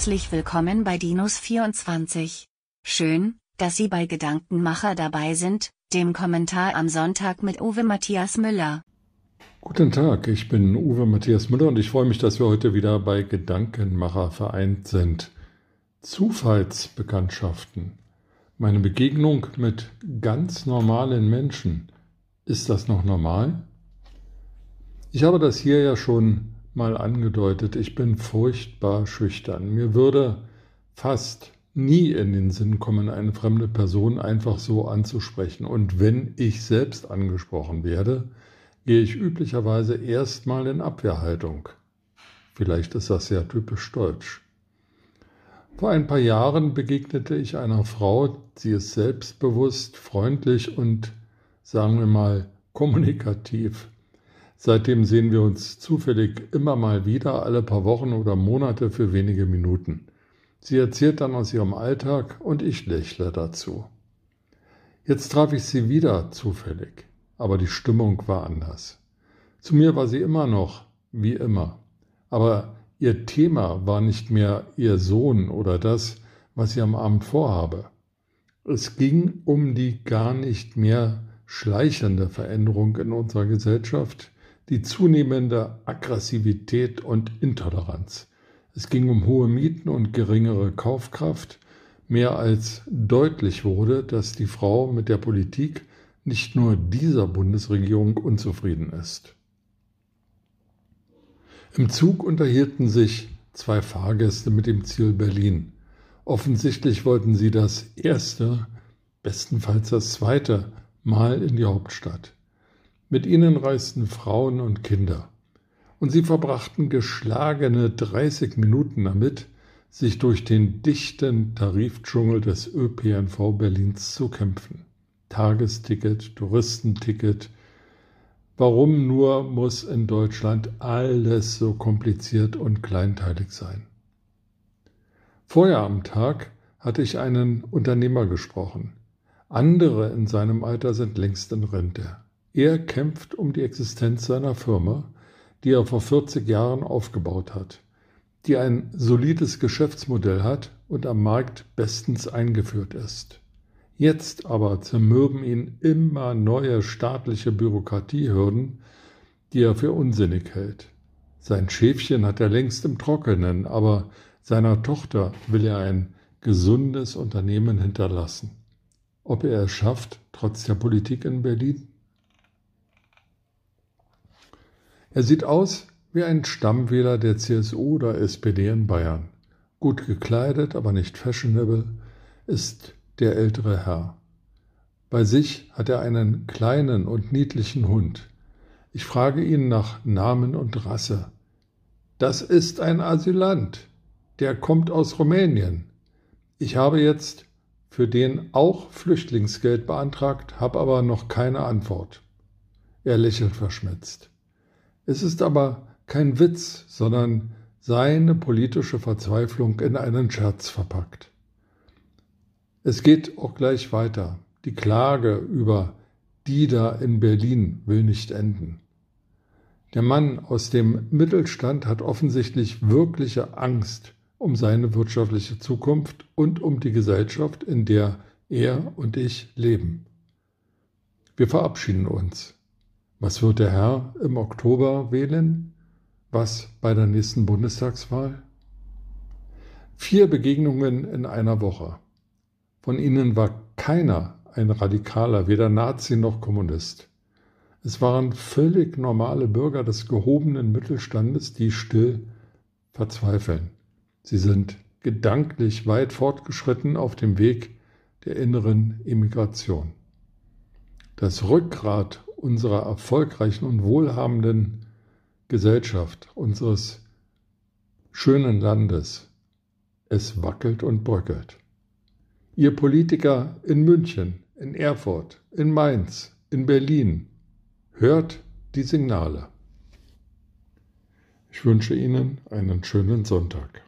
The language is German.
herzlich willkommen bei Dinos24. Schön, dass Sie bei Gedankenmacher dabei sind, dem Kommentar am Sonntag mit Uwe Matthias Müller. Guten Tag, ich bin Uwe Matthias Müller und ich freue mich, dass wir heute wieder bei Gedankenmacher vereint sind. Zufallsbekanntschaften. Meine Begegnung mit ganz normalen Menschen. Ist das noch normal? Ich habe das hier ja schon mal angedeutet. Ich bin furchtbar schüchtern. Mir würde fast nie in den Sinn kommen, eine fremde Person einfach so anzusprechen. Und wenn ich selbst angesprochen werde, gehe ich üblicherweise erstmal in Abwehrhaltung. Vielleicht ist das sehr typisch deutsch. Vor ein paar Jahren begegnete ich einer Frau, sie ist selbstbewusst, freundlich und, sagen wir mal, kommunikativ. Seitdem sehen wir uns zufällig immer mal wieder, alle paar Wochen oder Monate für wenige Minuten. Sie erzählt dann aus ihrem Alltag und ich lächle dazu. Jetzt traf ich sie wieder zufällig aber die Stimmung war anders. Zu mir war sie immer noch wie immer, aber ihr Thema war nicht mehr ihr Sohn oder das, was sie am Abend vorhabe. Es ging um die gar nicht mehr schleichende Veränderung in unserer Gesellschaft, die zunehmende Aggressivität und Intoleranz. Es ging um hohe Mieten und geringere Kaufkraft, mehr als deutlich wurde, dass die Frau mit der Politik nicht nur dieser Bundesregierung unzufrieden ist. Im Zug unterhielten sich zwei Fahrgäste mit dem Ziel Berlin. Offensichtlich wollten sie das erste, bestenfalls das zweite Mal in die Hauptstadt. Mit ihnen reisten Frauen und Kinder. Und sie verbrachten geschlagene 30 Minuten damit, sich durch den dichten Tarifdschungel des ÖPNV Berlins zu kämpfen. Tagesticket, Touristenticket. Warum nur muss in Deutschland alles so kompliziert und kleinteilig sein? Vorher am Tag hatte ich einen Unternehmer gesprochen. Andere in seinem Alter sind längst in Rente. Er kämpft um die Existenz seiner Firma, die er vor 40 Jahren aufgebaut hat, die ein solides Geschäftsmodell hat und am Markt bestens eingeführt ist. Jetzt aber zermürben ihn immer neue staatliche Bürokratiehürden, die er für unsinnig hält. Sein Schäfchen hat er längst im Trockenen, aber seiner Tochter will er ein gesundes Unternehmen hinterlassen. Ob er es schafft, trotz der Politik in Berlin? Er sieht aus wie ein Stammwähler der CSU oder SPD in Bayern. Gut gekleidet, aber nicht fashionable, ist der ältere Herr. Bei sich hat er einen kleinen und niedlichen Hund. Ich frage ihn nach Namen und Rasse. Das ist ein Asylant. Der kommt aus Rumänien. Ich habe jetzt für den auch Flüchtlingsgeld beantragt, habe aber noch keine Antwort. Er lächelt verschmitzt. Es ist aber kein Witz, sondern seine politische Verzweiflung in einen Scherz verpackt. Es geht auch gleich weiter. Die Klage über Dida in Berlin will nicht enden. Der Mann aus dem Mittelstand hat offensichtlich wirkliche Angst um seine wirtschaftliche Zukunft und um die Gesellschaft, in der er und ich leben. Wir verabschieden uns. Was wird der Herr im Oktober wählen? Was bei der nächsten Bundestagswahl? Vier Begegnungen in einer Woche. Von ihnen war keiner ein Radikaler, weder Nazi noch Kommunist. Es waren völlig normale Bürger des gehobenen Mittelstandes, die still verzweifeln. Sie sind gedanklich weit fortgeschritten auf dem Weg der inneren Immigration. Das Rückgrat unserer erfolgreichen und wohlhabenden Gesellschaft, unseres schönen Landes, es wackelt und bröckelt. Ihr Politiker in München, in Erfurt, in Mainz, in Berlin, hört die Signale. Ich wünsche Ihnen einen schönen Sonntag.